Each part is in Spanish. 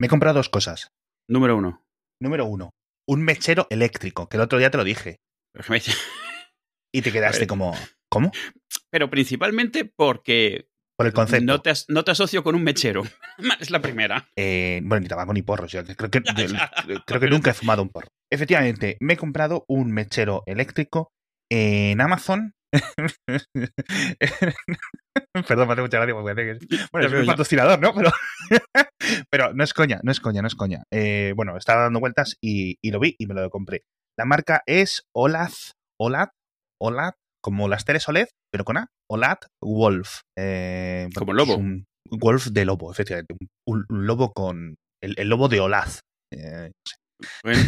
Me he comprado dos cosas. Número uno. Número uno, un mechero eléctrico, que el otro día te lo dije. Y te quedaste como, ¿cómo? Pero principalmente porque Por el concepto. no te, as- no te asocio con un mechero. es la primera. Eh, bueno, ni tabaco ni porros. yo creo que, creo que nunca he fumado un porro. Efectivamente, me he comprado un mechero eléctrico en Amazon. Perdón, me hace mucha gracia porque Bueno, es un patrocinador, ¿no? Pero, pero no es coña, no es coña, no es coña. Eh, bueno, estaba dando vueltas y, y lo vi y me lo compré. La marca es Olad, Olad, Olad, como las teles OLED, pero con A, Olad Wolf. Eh, Como lobo. un Wolf de lobo, efectivamente. Un, un lobo con. El, el lobo de Olaz. Eh, Bueno,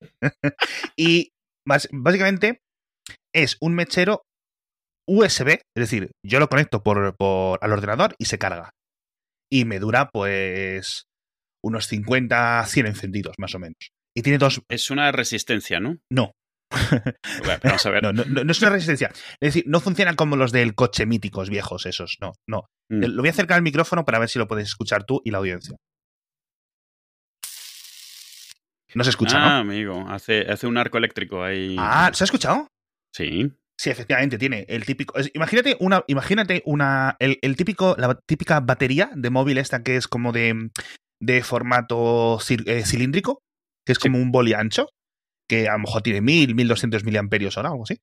y básicamente es un mechero USB, es decir, yo lo conecto por, por- al ordenador y se carga. Y me dura, pues, unos 50, 100 encendidos, más o menos. Y tiene dos. es una resistencia, ¿no? No. Bueno, vamos a ver. No, no, no, no es una resistencia. Es decir, no funcionan como los del coche míticos viejos, esos. No, no. Mm. Lo voy a acercar al micrófono para ver si lo puedes escuchar tú y la audiencia. No se escucha, ah, ¿no? amigo, hace, hace un arco eléctrico ahí. Ah, ¿se ha escuchado? Sí. Sí, efectivamente, tiene el típico. es- imagínate una. Imagínate una. El, el típico. La típica batería de móvil esta que es como de. de formato eh, cilíndrico. Que es Sí. como un boli ancho. Que a lo mejor tiene 1000, 1200 miliamperios hora, algo así.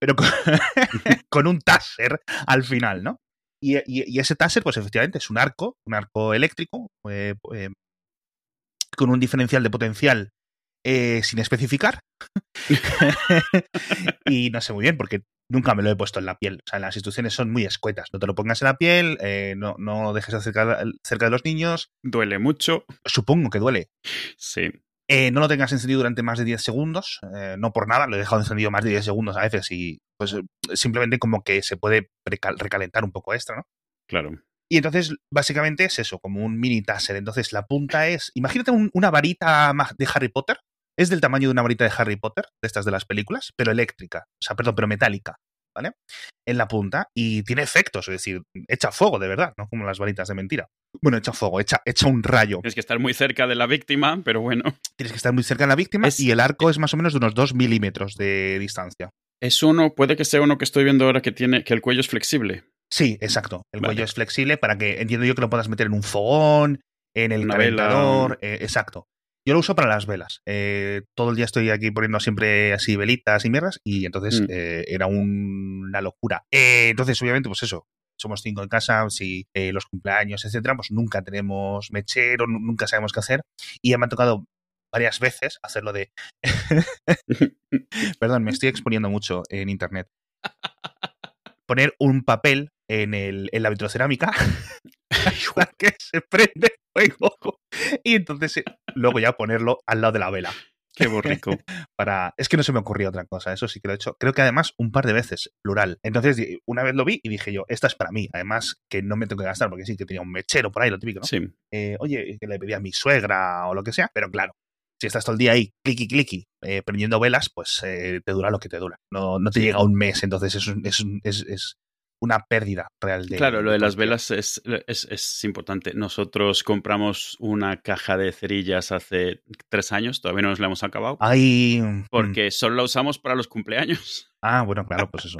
Pero con, con un taser al final, ¿no? Y, y- y ese taser, pues efectivamente, es un arco, un arco eléctrico, eh, eh, con un diferencial de potencial eh, sin especificar. y no sé muy bien, porque nunca me lo he puesto en la piel. O sea, las instrucciones son muy escuetas. No te lo pongas en la piel, eh, no, no dejes acerca, cerca de los niños. Duele mucho. Supongo que duele. Sí. Eh, no lo tengas encendido durante más de 10 segundos, eh, no por nada, lo he dejado encendido más de 10 segundos a veces y pues simplemente como que se puede recalentar un poco extra, ¿no? Claro. Y entonces, básicamente es eso, como un mini taser. Entonces, la punta es. Imagínate un- una varita de Harry Potter. Es del tamaño de una varita de Harry Potter, de estas de las películas, pero eléctrica. O sea, perdón, pero metálica. ¿Vale? En la punta. Y tiene efectos, es decir, echa fuego de verdad, no como las varitas de mentira. Bueno, echa fuego, echa, echa un rayo. Tienes que estar muy cerca de la víctima, pero bueno. Tienes que estar muy cerca de la víctima Es- y el arco es más o menos de unos 2 milímetros de distancia. Es uno, puede que sea uno que estoy viendo ahora que tiene, que el cuello es flexible. Sí, exacto. El Vale. cuello es flexible para que entiendo yo que lo puedas meter en un fogón, en el Una vela. calentador. eh, exacto. Yo lo uso para las velas. Eh, todo el día estoy aquí poniendo siempre así velitas y mierdas y entonces Mm. eh, era un- una locura. Eh, entonces, obviamente, pues eso. Somos cinco en casa, si eh, los cumpleaños, etcétera, pues nunca tenemos mechero, nu- nunca sabemos qué hacer. Y ya me ha tocado varias veces hacerlo de. Perdón, me estoy exponiendo mucho en internet. Poner un papel en, el, en la vitrocerámica que se prende fuego. Y entonces eh, luego ya ponerlo al lado de la vela. Qué borrico. Para... Es que no se me ocurrió otra cosa, eso sí que lo he hecho. Creo que además un par de veces, plural. Entonces, una vez lo vi y dije yo, esta es para mí. Además, que no me tengo que gastar, porque sí, que tenía un mechero por ahí, lo típico, ¿no? Sí. eh, oye, que le pedí a mi suegra o lo que sea, pero claro, si estás todo el día ahí, cliqui, cliqui, eh, prendiendo velas, pues eh, te dura lo que te dura. No, no te llega un mes, entonces es, es, es, es una pérdida real de. Claro, lo de las velas es, es, es importante. Nosotros compramos una caja de cerillas hace tres años, todavía no nos la hemos acabado, Ay. mm, porque solo la usamos para los cumpleaños. Ah, bueno, claro, pues eso.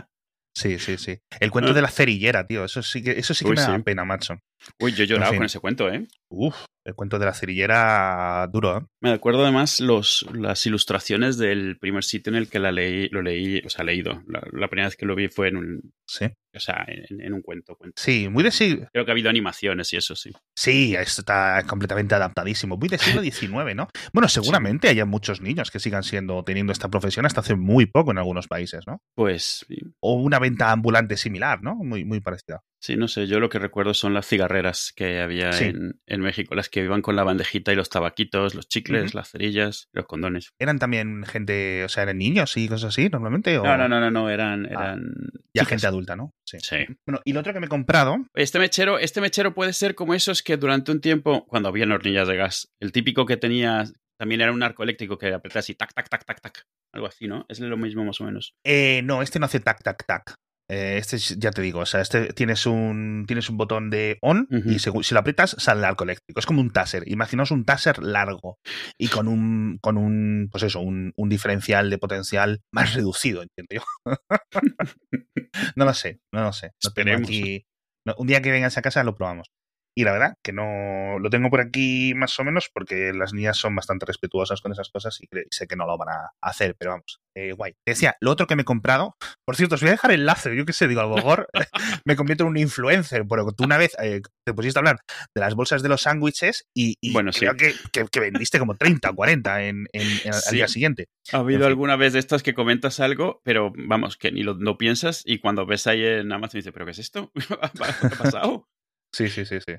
Sí, sí, sí. El cuento Ah. de la cerillera, tío. Eso sí que, eso sí que Uy, me da sí. pena, macho. Uy, yo he llorado En fin. con ese cuento, ¿eh? Uf, el cuento de la cerillera duro, ¿eh? Me acuerdo además los, las ilustraciones del primer sitio en el que la leí, lo leí, o sea, leído. La, la primera vez que lo vi fue en un, Sí. o sea, en, en un cuento, cuento. Sí, muy de siglo. Creo que ha habido animaciones y eso, sí. Sí, esto está completamente adaptadísimo. Muy del siglo XIX, ¿no? Bueno, seguramente haya muchos niños que sigan siendo, teniendo esta profesión hasta hace muy poco en algunos países, ¿no? Pues sí, O una venta ambulante similar, ¿no? Muy, muy parecida. Sí, no sé, yo lo que recuerdo son las cigarreras que había Sí. en, en México, las que iban con la bandejita y los tabaquitos, los chicles, las cerillas, los condones. ¿Eran también gente, o sea, eran niños y cosas así normalmente? O No, no, no, no, no, eran, eran Ya gente adulta, ¿no? Sí. Sí. Bueno, y lo otro que me he comprado, Este mechero, este mechero puede ser como esos que durante un tiempo, cuando habían hornillas de gas, el típico que tenía también era un arco eléctrico que apretas y tac, tac, tac, tac, tac. Algo así, ¿no? Es lo mismo más o menos. eh, no, este no hace tac, tac, tac. Eh, este es- ya te digo, o sea, este tienes un tienes un botón de on y según- si lo aprietas sale el arco eléctrico. Es como un taser. Imaginaos un taser largo y con un con un pues eso, un, un diferencial de potencial más reducido, entiendo yo. no lo sé, no lo sé. Esperemos. aquí- no, un día que vengas a casa lo probamos. Y la verdad que no lo tengo por aquí más o menos porque las niñas son bastante respetuosas con esas cosas y sé que no lo van a hacer, pero vamos, eh, guay. Te decía, lo otro que me he comprado, por cierto, os voy a dejar el enlace, yo qué sé, digo, a lo mejor me convierto en un influencer, pero tú una vez eh, te pusiste a hablar de las bolsas de los sándwiches y, y Bueno, sí. creo que, que- que vendiste como 30 o 40 en, en- en- al día siguiente. Ha habido En fin. alguna vez de estas que comentas algo, pero vamos, que ni lo no piensas y cuando ves ahí en Amazon dices, ¿pero qué es esto? ¿Qué ha pasado? Sí, sí, sí, sí.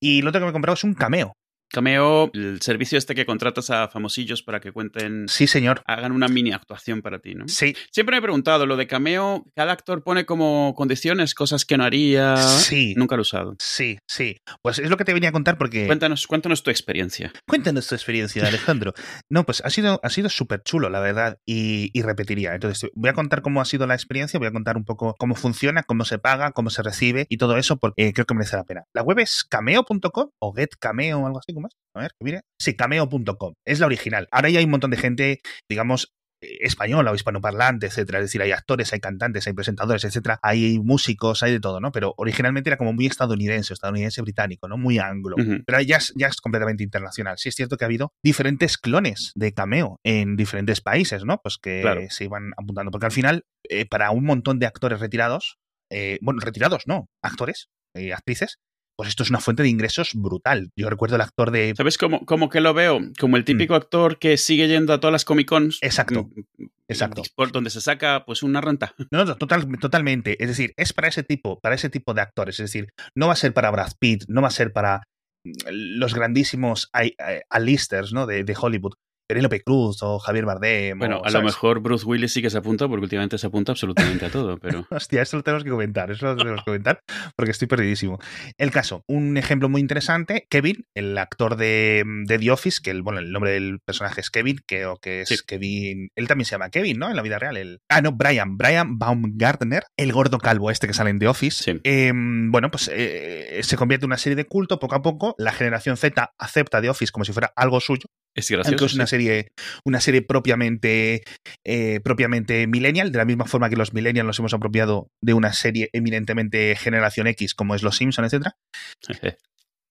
Y lo otro que me he comprado es un cameo. Cameo, el servicio este que contratas a famosillos para que cuenten, Sí, señor. hagan una mini actuación para ti, ¿no? Sí, Siempre me he preguntado, lo de Cameo, cada actor pone como condiciones, cosas que no haría. Sí. Nunca lo he usado. sí, sí. Pues es lo que te venía a contar porque... Cuéntanos, cuéntanos tu experiencia. Cuéntanos tu experiencia, Alejandro. No, pues ha sido, ha sido súper chulo, la verdad, y, y repetiría. Entonces, voy a contar cómo ha sido la experiencia, voy a contar un poco cómo funciona, cómo se paga, cómo se recibe y todo eso, porque creo que merece la pena. La web es cameo.com o getcameo o algo así, es? A ver, mire. Sí, cameo.com. Es la original. Ahora ya hay un montón de gente, digamos, eh, española o hispanoparlante, etcétera. Es decir, hay actores, hay cantantes, hay presentadores, etcétera. Hay músicos, hay de todo, ¿no? Pero originalmente era como muy estadounidense, estadounidense británico, ¿no? Muy anglo. Pero ya es, ya es completamente internacional. Sí es cierto que ha habido diferentes clones de cameo en diferentes países, ¿no? Pues que Claro. se iban apuntando. Porque al final, eh, para un montón de actores retirados, eh, bueno, retirados no, actores, eh, actrices, pues esto es una fuente de ingresos brutal. Yo recuerdo el actor de... ¿Sabes cómo, cómo que lo veo? Como el típico actor que sigue yendo a todas las Comic Cons. Mm. Exacto, mm, exacto. Por donde se saca pues una renta. No, no, total, totalmente. Es decir, es para ese tipo, para ese tipo de actores. Es decir, no va a ser para Brad Pitt, no va a ser para mm, los grandísimos I- I- A-listers, ¿no? De, de Hollywood. Penélope Cruz o Javier Bardem. Bueno, o, a lo mejor Bruce Willis sí que se apunta, porque últimamente se apunta absolutamente a todo, pero. Hostia, eso lo tenemos que comentar, eso lo tenemos que comentar, porque estoy perdidísimo. El caso, un ejemplo muy interesante, Kevin, el actor de, de The Office, que el, bueno, el nombre del personaje es Kevin, que, o que es Sí. Kevin, él también se llama Kevin, ¿no? En la vida real. El, ah, no, Brian, Brian Baumgartner, el gordo calvo este que sale en The Office. Sí. Eh, bueno, pues eh, se convierte en una serie de culto poco a poco, la generación Z acepta The Office como si fuera algo suyo, Es aunque gracioso. es una serie, una serie propiamente, eh, propiamente millennial, de la misma forma que los millennials nos hemos apropiado de una serie eminentemente generación X, como es Los Simpson, etcétera.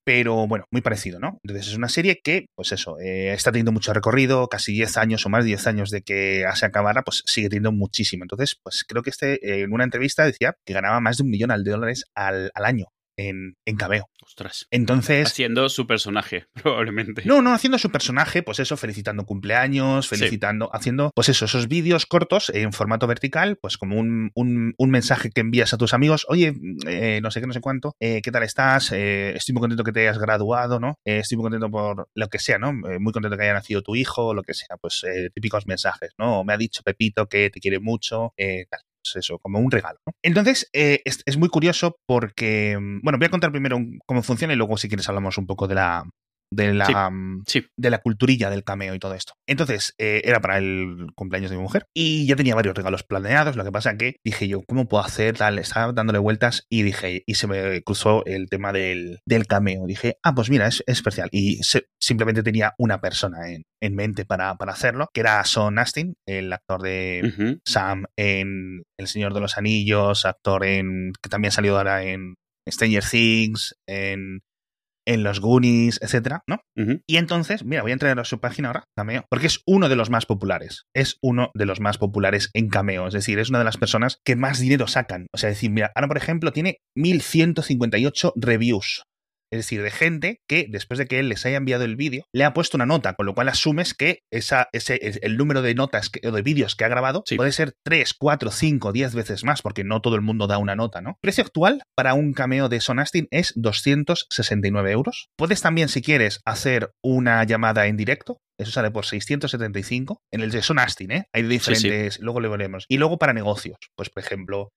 Pero bueno, muy parecido, ¿no? Entonces es una serie que, pues eso, eh, está teniendo mucho recorrido, casi 10 años o más de 10 años de que se acabara, pues sigue teniendo muchísimo. Entonces, pues creo que este, eh, en una entrevista decía que ganaba más de un millón de dólares al, al año en, en cameo. Ostras. Entonces, Haciendo su personaje, probablemente. no, no, haciendo su personaje, pues eso, felicitando cumpleaños, Sí. felicitando, haciendo, pues eso, esos vídeos cortos en formato vertical, pues como un, un- un mensaje que envías a tus amigos, oye, eh, no sé qué, no sé cuánto, eh, ¿qué tal estás? Eh, estoy muy contento que te hayas graduado, ¿no? Estoy muy contento por lo que sea, ¿no? Muy contento que haya nacido tu hijo, lo que sea, pues típicos mensajes, ¿no? Me ha dicho Pepito que te quiere mucho, eh, tal. Pues eso, como un regalo. ¿no? Entonces, eh, es, es muy curioso porque, mm, bueno, voy a contar primero cómo funciona y luego, si quieres, hablamos un poco de la, de la, Sí. mm, Sí. de la culturilla del cameo y todo esto. Entonces, eh, era para el cumpleaños de mi mujer y ya tenía varios regalos planeados. Lo que pasa que dije yo, ¿cómo puedo hacer? Tal, estaba dándole vueltas y dije, y se me cruzó el tema del, del cameo. Dije, ah, pues mira, es, es especial. Y se- simplemente tenía una persona en, en mente para, para hacerlo, que era Son Astin, el actor de. Sam en El Señor de los Anillos, actor en que también ha salido ahora en Stranger Things, en, en Los Goonies, etcétera, ¿no? Y entonces, mira, voy a entrar a su página ahora, Cameo, porque es uno de los más populares. Es uno de los más populares en Cameo. Es decir, es una de las personas que más dinero sacan. O sea, es decir, mira, ahora por ejemplo tiene 1158 reviews. Es decir, de gente que después de que él les haya enviado el vídeo, le ha puesto una nota, con lo cual asumes que esa, ese, es- el número de notas que- o de vídeos que ha grabado Sí. puede ser 3, 4, 5, 10 veces más, porque no todo el mundo da una nota, ¿no? Precio actual para un cameo de Son Astin es 269 euros. Puedes también, si quieres, hacer una llamada en directo. Eso sale por 675. En el de Son Astin, ¿eh? Hay diferentes. Luego lo veremos. Y luego para negocios. Pues, por ejemplo,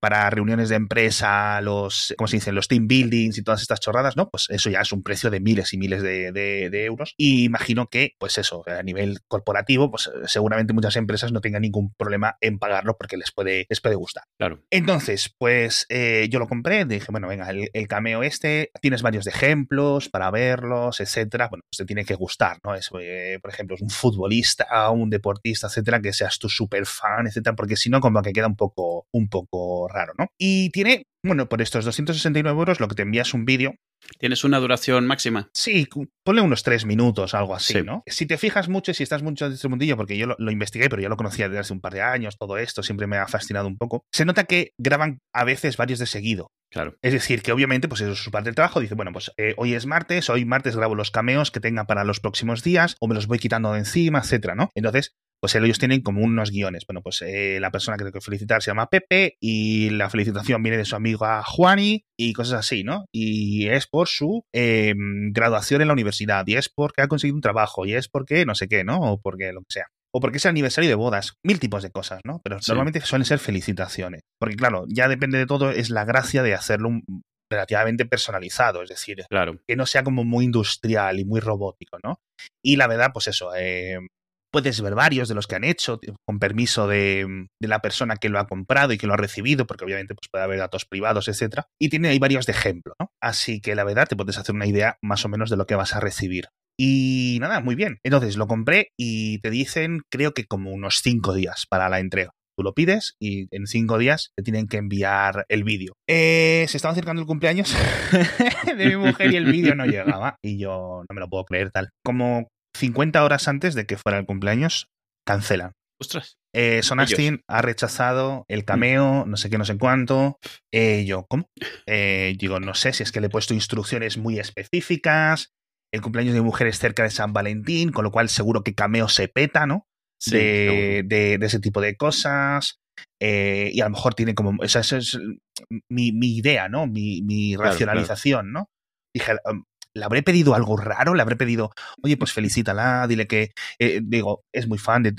para reuniones de empresa, los, ¿cómo se dice? Los team buildings y todas estas chorradas, ¿no? Pues eso ya es un precio de miles y miles de, de euros. Y imagino que, pues eso, a nivel corporativo, pues seguramente muchas empresas no tengan ningún problema en pagarlo porque les puede, les puede gustar. Claro. Entonces, pues eh, yo lo compré, dije, bueno, venga, el, cameo este, tienes varios ejemplos para verlos, etcétera. Bueno, pues te tiene que gustar, ¿no? Es, eh, por ejemplo, es un futbolista, un deportista, etcétera, que seas tu super fan, etcétera, porque si no, como que queda un poco, un poco raro, ¿no? Y tiene, bueno, por estos 269 euros, lo que te envías un vídeo ¿Tienes una duración máxima? Sí, ponle unos tres minutos, algo así, ¿no? Si te fijas mucho y si estás mucho en este mundillo, porque yo lo, investigué, pero ya lo conocía desde hace un par de años, todo esto siempre me ha fascinado un poco, se nota que graban a veces varios de seguido. Claro. Es decir, que obviamente, pues eso es su parte del trabajo. Dice, bueno, pues eh, hoy es martes, hoy martes grabo los cameos que tenga para los próximos días, o me los voy quitando de encima, etcétera, ¿no? Entonces, pues ellos tienen como unos guiones. Bueno, pues eh, la persona que tengo que felicitar se llama Pepe y la felicitación viene de su amiga Juani y cosas así, ¿no? Y es por su em, graduación en la universidad y es porque ha conseguido un trabajo y es porque no sé qué, ¿no? O porque lo que sea. O porque es el aniversario de bodas, mil tipos de cosas, ¿no? Pero normalmente suelen ser felicitaciones. Porque claro, ya depende de todo, es la gracia de hacerlo relativamente personalizado, es decir, claro. que no sea como muy industrial y muy robótico, ¿no? Y la verdad, pues eso, eh, puedes ver varios de los que han hecho con permiso de, la persona que lo ha comprado y que lo ha recibido, porque obviamente pues, puede haber datos privados, etcétera. Y tiene ahí varios de ejemplo, ¿no? Así que la verdad te puedes hacer una idea más o menos de lo que vas a recibir. Y nada, muy bien. Entonces lo compré y te dicen, creo que como unos cinco días para la entrega. Tú lo pides y en cinco días te tienen que enviar el vídeo. Eh, se estaba acercando el cumpleaños de mi mujer y el vídeo no llegaba. Y yo no me lo puedo creer tal. Como 50 horas antes de que fuera el cumpleaños, cancelan. Ostras. Eh, Son Astin ha rechazado el cameo, no sé qué, no sé cuánto. Eh, yo, ¿cómo? Eh, digo, no sé si es que le he puesto instrucciones muy específicas. El cumpleaños de mi mujer es cerca de San Valentín, con lo cual seguro que cameo se peta, ¿no? de, de, ese tipo de cosas. y a lo mejor tiene como. Esa, es mi, idea, ¿no? Mi, racionalización, ¿no? Dije, le habré pedido algo raro, le habré pedido, oye, pues felicítala, dile que, eh, digo, es muy fan de,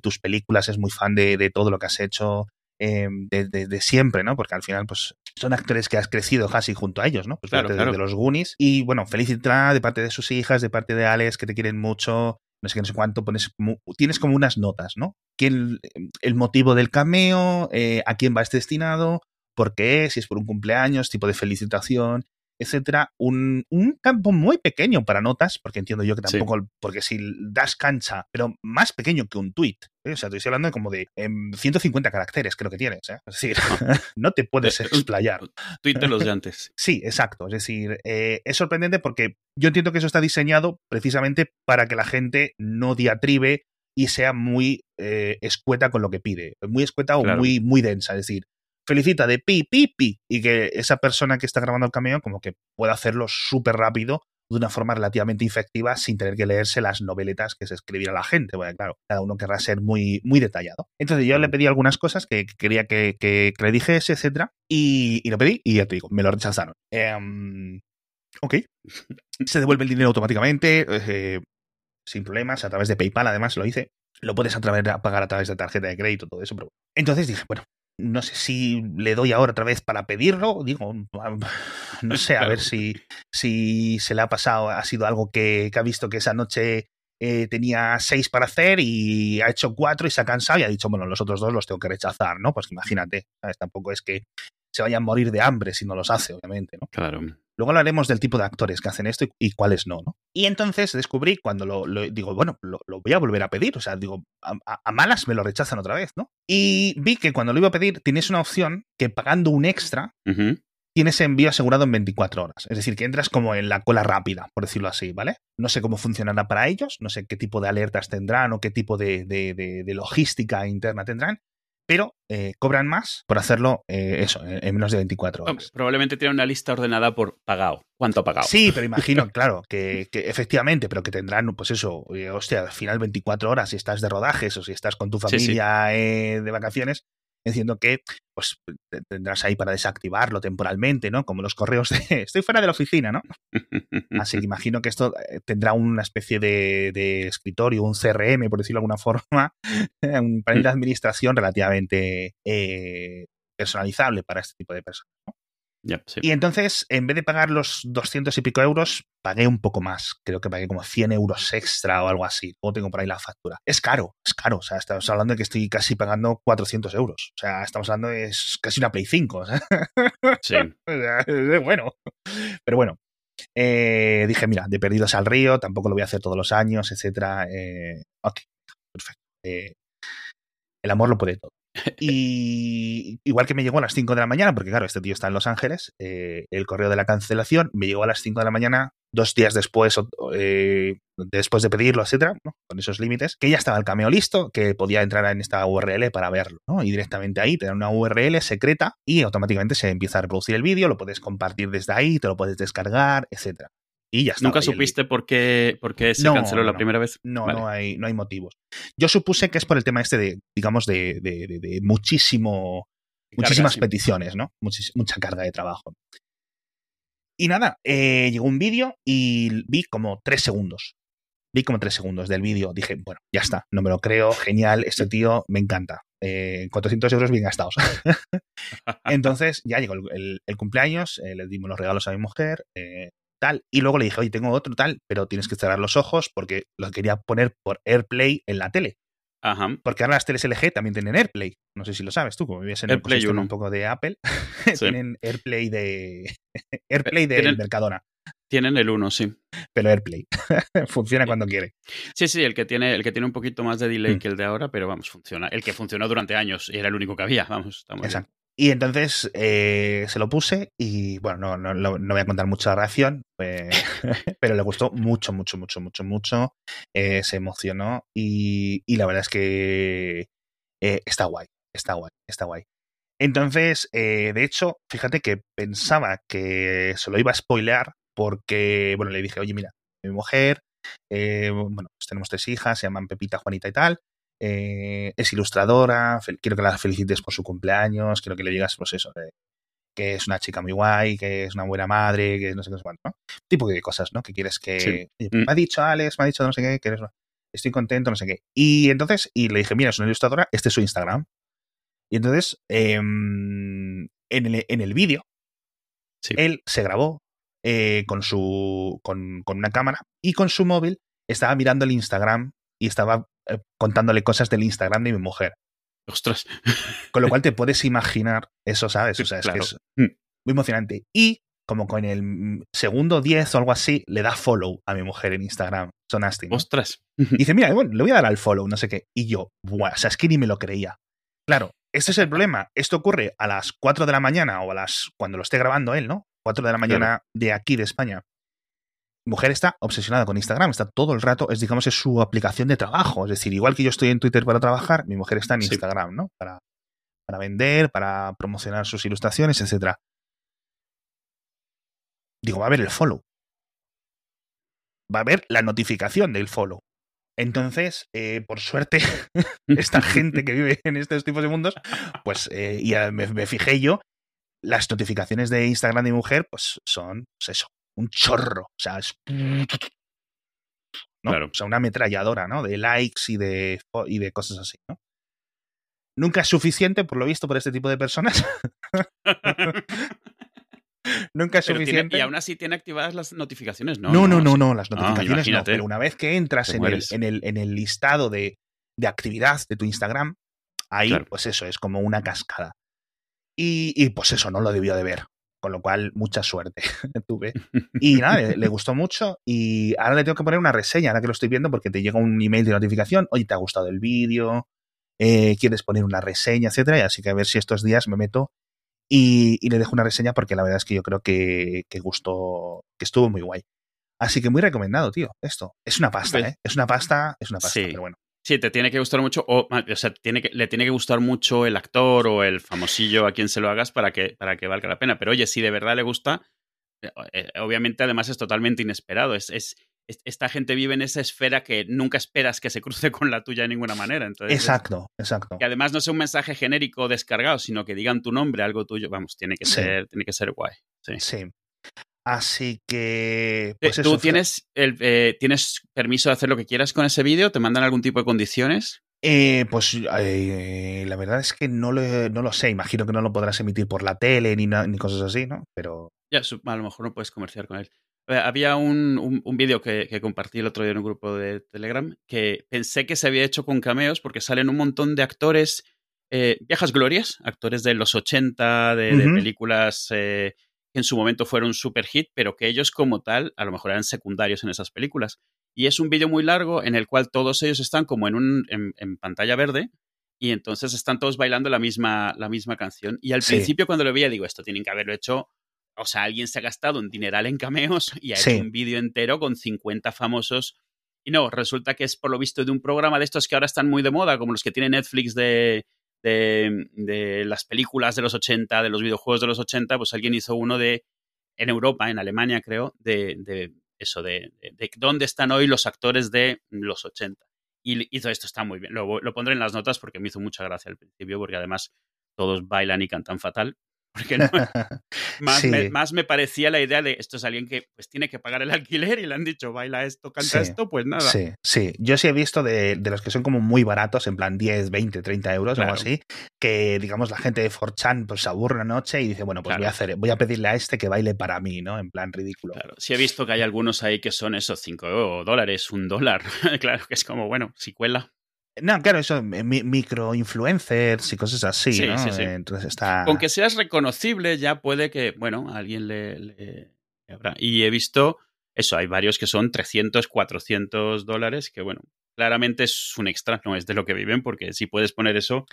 tus películas, es muy fan de, todo lo que has hecho em, de, siempre, ¿no? Porque al final, pues, son actores que has crecido casi junto a ellos, ¿no? Pues claro, de, los Goonies. Y bueno, felicítala de parte de sus hijas, de parte de Alex, que te quieren mucho, no sé qué, no sé cuánto, pones tienes como unas notas, ¿no? ¿Quién, el motivo del cameo, eh, a quién va este destinado, por qué, si es por un cumpleaños, tipo de felicitación, etcétera, un, campo muy pequeño para notas, porque entiendo yo que tampoco, porque si das cancha, pero más pequeño que un tweet, ¿eh? o sea, estoy hablando de como de 150 em, caracteres, creo que tienes, ¿eh? es decir, no te puedes eh, explayar. De los de antes. Sí, exacto, es decir, es sorprendente porque yo entiendo que eso está diseñado precisamente para que la gente no diatribe y sea muy escueta con lo que pide, muy escueta o muy, muy densa, es decir, felicita de pi, pi, pi, y que esa persona que está grabando el cameo como que pueda hacerlo súper rápido de una forma relativamente efectiva sin tener que leerse las noveletas que se escribiera la gente. Bueno, claro, cada uno querrá ser muy, muy detallado. Entonces yo le pedí algunas cosas que quería que, que, le dijese, etcétera, y, lo pedí y ya te digo, me lo rechazaron. Em, ok. Se devuelve el dinero automáticamente, eh, sin problemas, a través de PayPal además lo hice. Lo puedes a través de, pagar a través de tarjeta de crédito, todo eso, pero entonces dije, bueno, no sé si le doy ahora otra vez para pedirlo, digo, no sé, a ver si, si se le ha pasado, ha sido algo que, ha visto que esa noche eh, tenía seis para hacer y ha hecho cuatro y se ha cansado y ha dicho, bueno, los otros dos los tengo que rechazar, ¿no? Pues imagínate, Tampoco es que se vayan a morir de hambre si no los hace, obviamente, ¿no? Claro. Luego hablaremos del tipo de actores que hacen esto y, cuáles no, ¿no? Y entonces descubrí cuando lo, digo, bueno, lo, voy a volver a pedir, o sea, digo, a, malas me lo rechazan otra vez, ¿no? Y vi que cuando lo iba a pedir tienes una opción que pagando un extra tienes envío asegurado en 24 horas. Es decir, que entras como en la cola rápida, por decirlo así, ¿vale? No sé cómo funcionará para ellos, no sé qué tipo de alertas tendrán o qué tipo de logística interna tendrán, pero eh, cobran más por hacerlo eh, eso, en, menos de 24 horas. Probablemente tienen una lista ordenada por pagado. ¿Cuánto ha pagado? Sí, pero imagino, claro, que, efectivamente, pero que tendrán, pues eso, eh, hostia, al final 24 horas si estás de rodajes o si estás con tu familia de vacaciones, entiendo que pues tendrás ahí para desactivarlo temporalmente, ¿no? Como los correos de estoy fuera de la oficina, ¿no? Así que imagino que esto eh, tendrá una especie de, escritorio, un CRM, por decirlo de alguna forma, un panel de administración relativamente eh, personalizable para este tipo de personas. ¿no? Yep, sí. Y entonces, en vez de pagar los 200 y pico euros, pagué un poco más. Creo que pagué como 100 euros extra o algo así. O tengo por ahí la factura. Es caro, es caro. O sea, estamos hablando de que estoy casi pagando 400 euros. O sea, estamos hablando de es casi una Play 5. o sea. Sí. O sea, es bueno. Pero bueno, eh, dije, mira, de perdidos al río, tampoco lo voy a hacer todos los años, etcétera. Eh, ok, perfecto. Eh, el amor lo puede todo. Y igual que me llegó a las 5 de la mañana, porque claro, este tío está en Los Ángeles, eh, el correo de la cancelación me llegó a las 5 de la mañana, dos días después, eh, después de pedirlo, etcétera, ¿no? con esos límites, que ya estaba el cameo listo, que podía entrar en esta URL para verlo, ¿no? Y directamente ahí te dan una URL secreta y automáticamente se empieza a reproducir el vídeo, lo puedes compartir desde ahí, te lo puedes descargar, etcétera. Y ya está. ¿Nunca supiste por qué, por qué se No, canceló la no. primera vez? No, Vale. no, hay, no hay motivos. Yo supuse que es por el tema este de, digamos, de, de- de- de muchísimo, muchísimas peticiones, ¿no? Muchis- mucha carga de trabajo. Y nada, eh, llegó un vídeo y vi como tres segundos. Vi como tres segundos del vídeo. Dije, bueno, ya está, no me lo creo, genial, este tío me encanta. Eh, 400 euros bien gastados. Entonces ya llegó el, el- el cumpleaños, eh, le dimos los regalos a mi mujer, eh, tal, y luego le dije, oye, tengo otro tal, pero tienes que cerrar los ojos porque lo quería poner por AirPlay en la tele. Ajá. Porque ahora las teles LG también tienen AirPlay. No sé si lo sabes tú, como vives en el AirPlay 1. un poco de Apple, Sí. tienen AirPlay de AirPlay de Tienen- Mercadona, Tienen el 1, sí. pero AirPlay funciona cuando quiere. Sí, sí, el que tiene, el que tiene un poquito más de delay Mm. que el de ahora, pero vamos, funciona. El que funcionó durante años y era el único que había, vamos. Exacto. Y entonces eh, se lo puse y bueno, no, no, no- voy a contar mucho la reacción, eh, pero le gustó mucho, mucho, mucho, mucho, mucho. Eh, se emocionó y, y la verdad es que eh, está guay, está guay, está guay. Entonces, de hecho, fíjate que pensaba que se lo iba a spoilear porque, bueno, le dije, oye, mira, mi mujer, bueno, pues tenemos tres hijas, se llaman Pepita, Juanita y tal. Eh, es ilustradora, quiero que la felicites por su cumpleaños, quiero que le digas, pues eso, que es una chica muy guay, que es una buena madre, que no sé qué, cuánto, ¿no? Tipo de cosas, ¿no? Que quieres que... Sí. Mm. Me ha dicho Alex, me ha dicho no sé qué, que eres... Estoy contento, no sé qué. Y entonces, y le dije, mira, es una ilustradora, este es su Instagram. Y entonces, em, en el, en el vídeo, Sí. él se grabó eh, con su con, con una cámara y con su móvil estaba mirando el Instagram y estaba eh, contándole cosas del Instagram de mi mujer. Ostras. Con lo cual te puedes imaginar eso, ¿sabes? O sea, es Claro. que es muy emocionante. Y como con el segundo 10 o algo así, le da follow a mi mujer en Instagram. Son Astin. ¿no? Ostras. Y dice, mira, bueno, le voy a dar al follow, no sé qué. Y yo, buah, o sea, es que ni me lo creía. Claro, este es el problema. Esto ocurre a las 4 de la mañana o a las. cuando lo esté grabando él, ¿no? 4 de la mañana de aquí, de España. Mujer está obsesionada con Instagram, está todo el rato, es digamos, es su aplicación de trabajo. Es decir, igual que yo estoy en Twitter para trabajar, mi mujer está en Sí. Instagram, ¿no? Para, para vender, para promocionar sus ilustraciones, etcétera. Digo, va a ver el follow. Va a ver la notificación del follow. Entonces, eh, por suerte, esta gente que vive en estos tipos de mundos, pues, eh, y me, me fijé yo, las notificaciones de Instagram de mi mujer, pues son, pues eso, un chorro. O sea, es. ¿no? Claro. O sea, una ametralladora, ¿no? De likes y de, y de cosas así, ¿no? Nunca es suficiente, por lo visto, por este tipo de personas. Nunca es Pero tiene- suficiente. y aún así tiene activadas las notificaciones, ¿no? No, no, no, no, las Ah, notificaciones no. Pero una vez que entras en el, en, el, en el listado de, de actividad de tu Instagram, ahí, Claro. pues eso, es como una cascada. Y, y, pues eso, no lo debió de ver. Con lo cual, mucha suerte tuve. Y nada, le, le gustó mucho. Y ahora le tengo que poner una reseña, ahora que lo estoy viendo, porque te llega un email de notificación. Oye, ¿te ha gustado el vídeo? Eh, ¿Quieres poner una reseña, etcétera? Y así que a ver si estos días me meto y, y le dejo una reseña porque la verdad es que yo creo que, que gustó, que estuvo muy guay. Así que muy recomendado, tío, esto. Es una pasta, Pues- ¿eh? Es una pasta, es una pasta, Sí. pero bueno. Sí, te tiene que gustar mucho, o, o sea, tiene que, le tiene que gustar mucho el actor o el famosillo a quien se lo hagas para que, para que valga la pena. Pero oye, si de verdad le gusta, eh, eh, obviamente además es totalmente inesperado. Es, es, es- esta gente vive en esa esfera que nunca esperas que se cruce con la tuya de ninguna manera. Entonces, es- Exacto, exacto. que además no sea un mensaje genérico descargado, sino que digan tu nombre, algo tuyo. Vamos, tiene que Sí. ser, tiene que ser guay. Sí. Sí. Así que. Eh, Pues ¿Tú eso, tienes, el, eh, tienes permiso de hacer lo que quieras con ese vídeo? ¿Te mandan algún tipo de condiciones? Eh, pues eh, la verdad es que no lo, no lo sé. Imagino que no lo podrás emitir por la tele ni, ni cosas así, ¿no? Pero. Ya, a lo mejor no puedes comerciar con él. Había un, un, vídeo que, que, compartí el otro día en un grupo de Telegram que pensé que se había hecho con cameos porque salen un montón de actores, eh, viejas glorias, actores de los 80, de, de películas eh, que en su momento fueron super hit, pero que ellos como tal a lo mejor eran secundarios en esas películas. Y es un vídeo muy largo en el cual todos ellos están como en, un, en, pantalla verde y entonces están todos bailando la misma, la misma canción. Y al principio cuando lo veía digo, esto tienen que haberlo hecho o sea, alguien se ha gastado un dineral en cameos y ha hecho un vídeo entero con 50 famosos. Y no, resulta que es por lo visto de un programa de estos que ahora están muy de moda, como los que tiene Netflix de, de, las películas de los 80, de los videojuegos de los 80, pues alguien hizo uno de, en Europa, en Alemania creo, de, de eso, de, de, dónde están hoy los actores de los 80. Y hizo esto, está muy bien. Lo, lo pondré en las notas porque me hizo mucha gracia al principio, porque además todos bailan y cantan fatal. Porque no, más, me, más, me, parecía la idea de esto es alguien que pues tiene que pagar el alquiler y le han dicho baila esto, canta esto, pues nada. Sí, sí. Yo sí he visto de, de, los que son como muy baratos, en plan 10, 20, 30 euros o algo así, que digamos la gente de 4chan pues se aburre una noche y dice, bueno, pues voy a hacer, voy a pedirle a este que baile para mí, ¿no? En plan ridículo. Claro, sí he visto que hay algunos ahí que son esos 5 dólares, un dólar. claro, que es como, bueno, si cuela. No, claro, eso, microinfluencers y cosas así, sí, ¿no? Sí, sí. Entonces está... Con que seas reconocible ya puede que, bueno, a alguien le, le, habrá. Y he visto, eso, hay varios que son 300, 400 dólares, que bueno, claramente es un extra, no es de lo que viven, porque si puedes poner eso,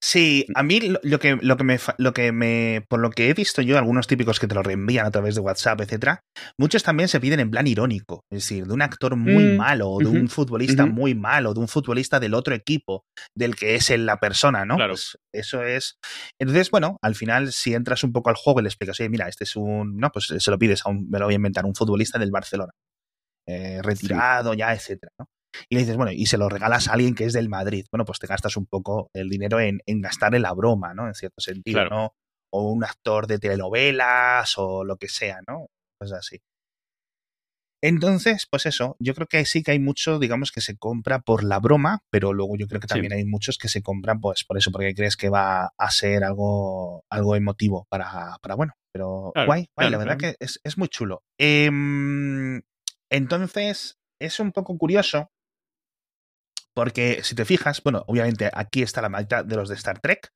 Sí, a mí lo que, lo que, me, lo que me. Por lo que he visto yo, algunos típicos que te lo reenvían a través de WhatsApp, etcétera, muchos también se piden en plan irónico. Es decir, de un actor muy mm, malo, o de un futbolista muy malo, de un futbolista del otro equipo, del que es la persona, ¿no? Claro. Pues eso es. Entonces, bueno, al final, si entras un poco al juego y le explicas, oye, mira, este es un. No, pues se lo pides a un. Me lo voy a inventar, un futbolista del Barcelona. Eh, retirado ya, etcétera, ¿no? Y le dices, bueno, y se lo regalas a alguien que es del Madrid. Bueno, pues te gastas un poco el dinero en, en gastar en la broma, ¿no? En cierto sentido, ¿no? O un actor de telenovelas o lo que sea, ¿no? Pues así. Entonces, pues eso, yo creo que sí que hay mucho, digamos, que se compra por la broma, pero luego yo creo que también hay muchos que se compran, pues, por eso, porque crees que va a ser algo, algo emotivo para, para bueno, pero guay, guay, la verdad que es, es, muy chulo. Eh, entonces, es un poco curioso porque si te fijas, bueno, obviamente aquí está la mitad de los de Star Trek,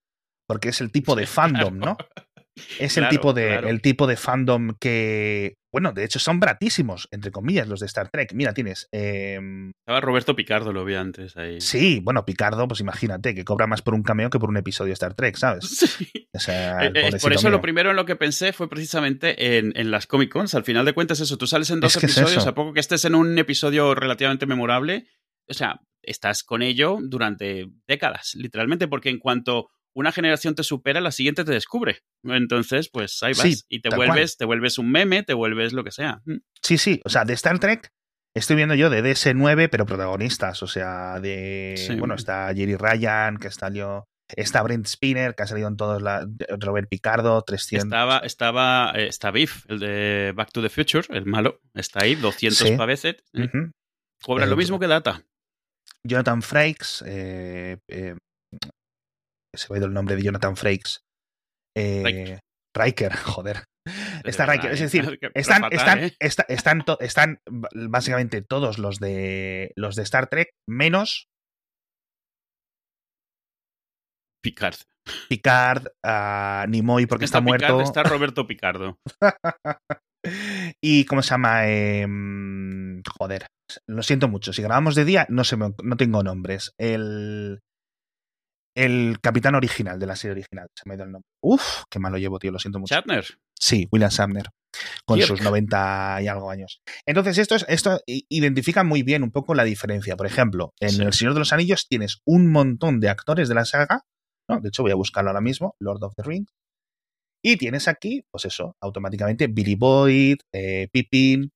porque es el tipo de fandom, ¿no? Es el, tipo de, el tipo de fandom que, bueno, de hecho son baratísimos, entre comillas, los de Star Trek. Mira, tienes... Eh, Estaba Roberto Picardo, lo vi antes ahí. Sí, bueno, Picardo, pues imagínate, que cobra más por un cameo que por un episodio de Star Trek, ¿sabes? Sí. O sea, eh, eh, por eso lo primero en lo que pensé fue precisamente en, en, las Comic Cons. Al final de cuentas, eso, tú sales en dos episodios, a poco que estés en un episodio relativamente memorable, o sea, estás con ello durante décadas, literalmente, porque en cuanto una generación te supera, la siguiente te descubre. Entonces, pues ahí vas. y te vuelves, te vuelves un meme, te vuelves lo que sea. Mm. Sí, sí. O sea, de Star Trek estoy viendo yo de DS9, pero protagonistas. O sea, de. Bueno, está Jerry Ryan, que salió. Está Brent Spinner, que ha salido en todos la Robert Picardo, 300. Estaba, estaba, eh, está Biff, el de Back to the Future, el malo. Está ahí, 200 sí. paveset. Cobra lo mismo que Data. Jonathan Frakes, eh, eh, se me ha ido el nombre de Jonathan Frakes. Eh, Riker, joder. Está Riker, es decir, están, están, ¿eh? están, están, básicamente todos los de los de Star Trek, menos Picard. Picard, uh, Nimoy porque está, está muerto. está Roberto Picardo. y ¿cómo se llama? Eh, joder, lo siento mucho. Si grabamos de día, no, se me, no tengo nombres. El, el capitán original de la serie original, se me ha ido el nombre. Uf, qué malo llevo, tío, lo siento mucho. Shatner. Sí, William Shatner, con sus 90 y algo años. Entonces, esto, es, esto identifica muy bien un poco la diferencia. Por ejemplo, en sí. El Señor de los Anillos tienes un montón de actores de la saga, ¿no? De hecho, voy a buscarlo ahora mismo, Lord of the Rings. Y tienes aquí, pues eso, automáticamente Billy Boyd, eh, Pippin,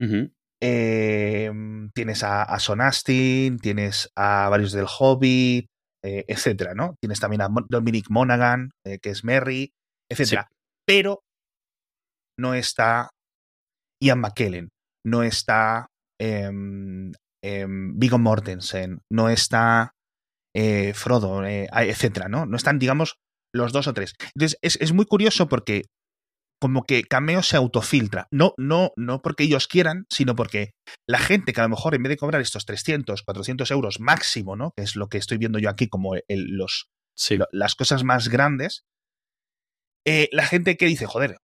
uh -huh. Eh, tienes a, a, Son Astin, tienes a varios del Hobbit, eh, etcétera, ¿no? Tienes también a Dominic Monaghan, eh, que es Merry, etcétera. Sí. Pero no está Ian McKellen, no está eh, Viggo Mortensen, no está eh, Frodo, etcétera, ¿no? No están, digamos, los dos o tres. Entonces, es, es, muy curioso porque como que Cameo se autofiltra. No, no, no porque ellos quieran, sino porque la gente que a lo mejor en vez de cobrar estos 300, 400 euros máximo, ¿no? Que es lo que estoy viendo yo aquí como el, los, sí. las cosas más grandes, eh, la gente que dice, joder,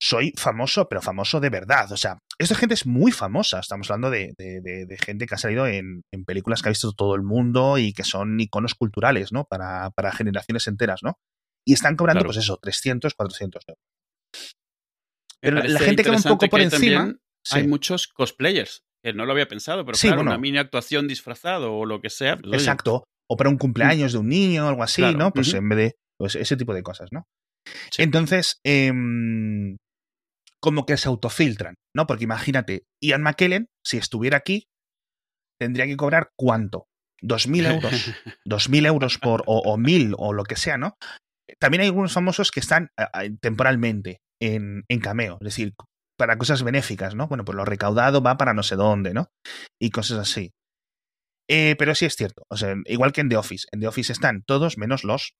soy famoso, pero famoso de verdad. O sea, esta gente es muy famosa. Estamos hablando de, de, de, gente que ha salido en, en, películas que ha visto todo el mundo y que son iconos culturales, ¿no? Para, para generaciones enteras, ¿no? Y están cobrando, Claro. pues eso, 300, 400 euros. Pero la gente que va un poco por encima. Sí. Hay muchos cosplayers, que no lo había pensado, pero Sí, claro, bueno. una mini actuación disfrazado o lo que sea. pues, Exacto. O para un cumpleaños de un niño o algo así, Claro, ¿no? Pues en vez de. Pues ese tipo de cosas, ¿no? Sí. Entonces, em, como que se autofiltran, ¿no? Porque imagínate, Ian McKellen, si estuviera aquí, tendría que cobrar cuánto? ¿2.000 euros? ¿2.000 euros por, o, o 1.000 o lo que sea, ¿no? También hay algunos famosos que están a- a- temporalmente en, en cameo, es decir, para cosas benéficas, ¿no? Bueno, pues lo recaudado va para no sé dónde, ¿no? Y cosas así. Eh, pero sí es cierto, o sea, igual que en The Office, en The Office están todos menos los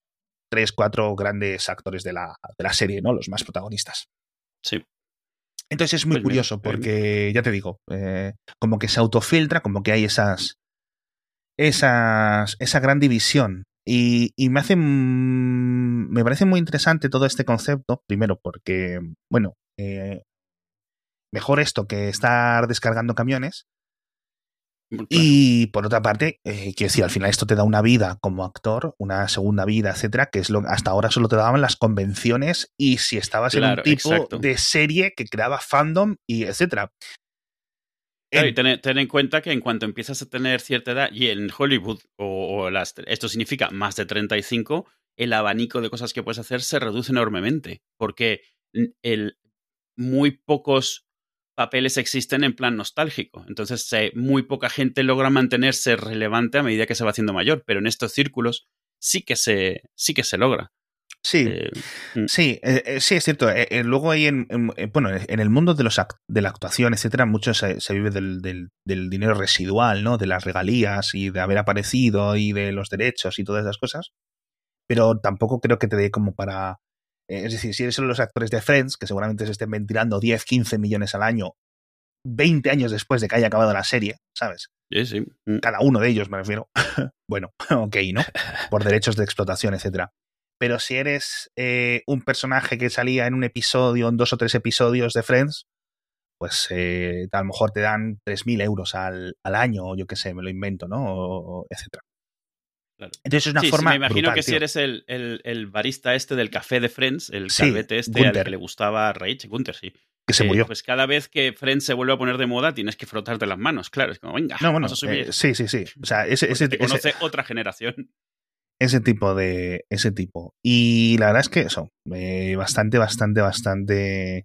tres, cuatro grandes actores de la, de la serie, ¿no? Los más protagonistas. Sí. Entonces es muy Pues curioso eh, porque, ya te digo, eh, como que se autofiltra, como que hay esas, esas, esa gran división. Y, y me hace, mm, me parece muy interesante todo este concepto, primero porque, bueno, eh, mejor esto que estar descargando camiones. Claro. Y por otra parte, eh, quiero decir, al final esto te da una vida como actor, una segunda vida, etcétera, que es lo hasta ahora solo te daban las convenciones y si estabas en un tipo exacto. de serie que creaba fandom y etcétera. Claro, y ten, ten en cuenta que en cuanto empiezas a tener cierta edad, y en Hollywood, o, o las, esto significa más de 35, el abanico de cosas que puedes hacer se reduce enormemente. Porque el, muy pocos papeles existen en plan nostálgico. Entonces, eh, muy poca gente logra mantenerse relevante a medida que se va haciendo mayor. Pero en estos círculos sí que se, sí que se logra. Sí, Eh, sí, eh, eh, sí, es cierto. Eh, luego hay en, en- bueno, en el mundo de los act- de la actuación, etcétera, mucho se, se vive del, del- del dinero residual, ¿no? De las regalías y de haber aparecido y de los derechos y todas esas cosas. Pero tampoco creo que te dé como para. es decir, si eres los actores de Friends, que seguramente se estén ventilando 10, 15 millones al año, 20 años después de que haya acabado la serie, ¿sabes? sí, sí. Mm. cada uno de ellos me refiero. bueno, ok, ¿no? Por derechos de explotación, etcétera. Pero si eres eh, un personaje que salía en un episodio, en dos o tres episodios de Friends, pues eh, a lo mejor te dan 3.000 euros al, al año, o yo qué sé, me lo invento, ¿no? O, o etcétera. Claro. Entonces es una sí, sí, forma. me imagino brutal, que si eres el, el- el barista este del café de Friends, el Sí, calvete este al Gunther. que le gustaba a Rage, Gunther, sí. que se Eh, murió. Pues cada vez que Friends se vuelve a poner de moda, tienes que frotarte las manos. Claro, es como, venga, no, bueno, vamos a subir. eh, sí, sí, sí. O sea, ese, ese, te ese- conoce otra generación. Ese tipo de ese tipo. Y la verdad es que eso eh, bastante bastante bastante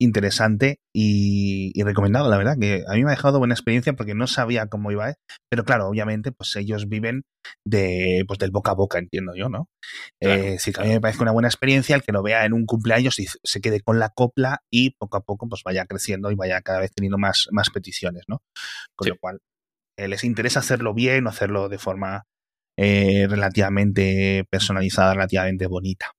interesante y, y recomendado la verdad que a mí me ha dejado buena experiencia porque no sabía cómo iba a ir pero claro obviamente pues ellos viven de pues del boca a boca entiendo yo no Claro, eh, sí que a mí me parece una buena experiencia el que lo vea en un cumpleaños y se quede con la copla y poco a poco pues vaya creciendo y vaya cada vez teniendo más más peticiones no con Sí. lo cual eh, les interesa hacerlo bien o hacerlo de forma eh, relativamente personalizada, relativamente bonita.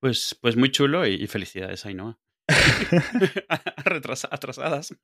Pues, pues muy chulo y, y felicidades, Ainhoa. Retrasa- atrasadas.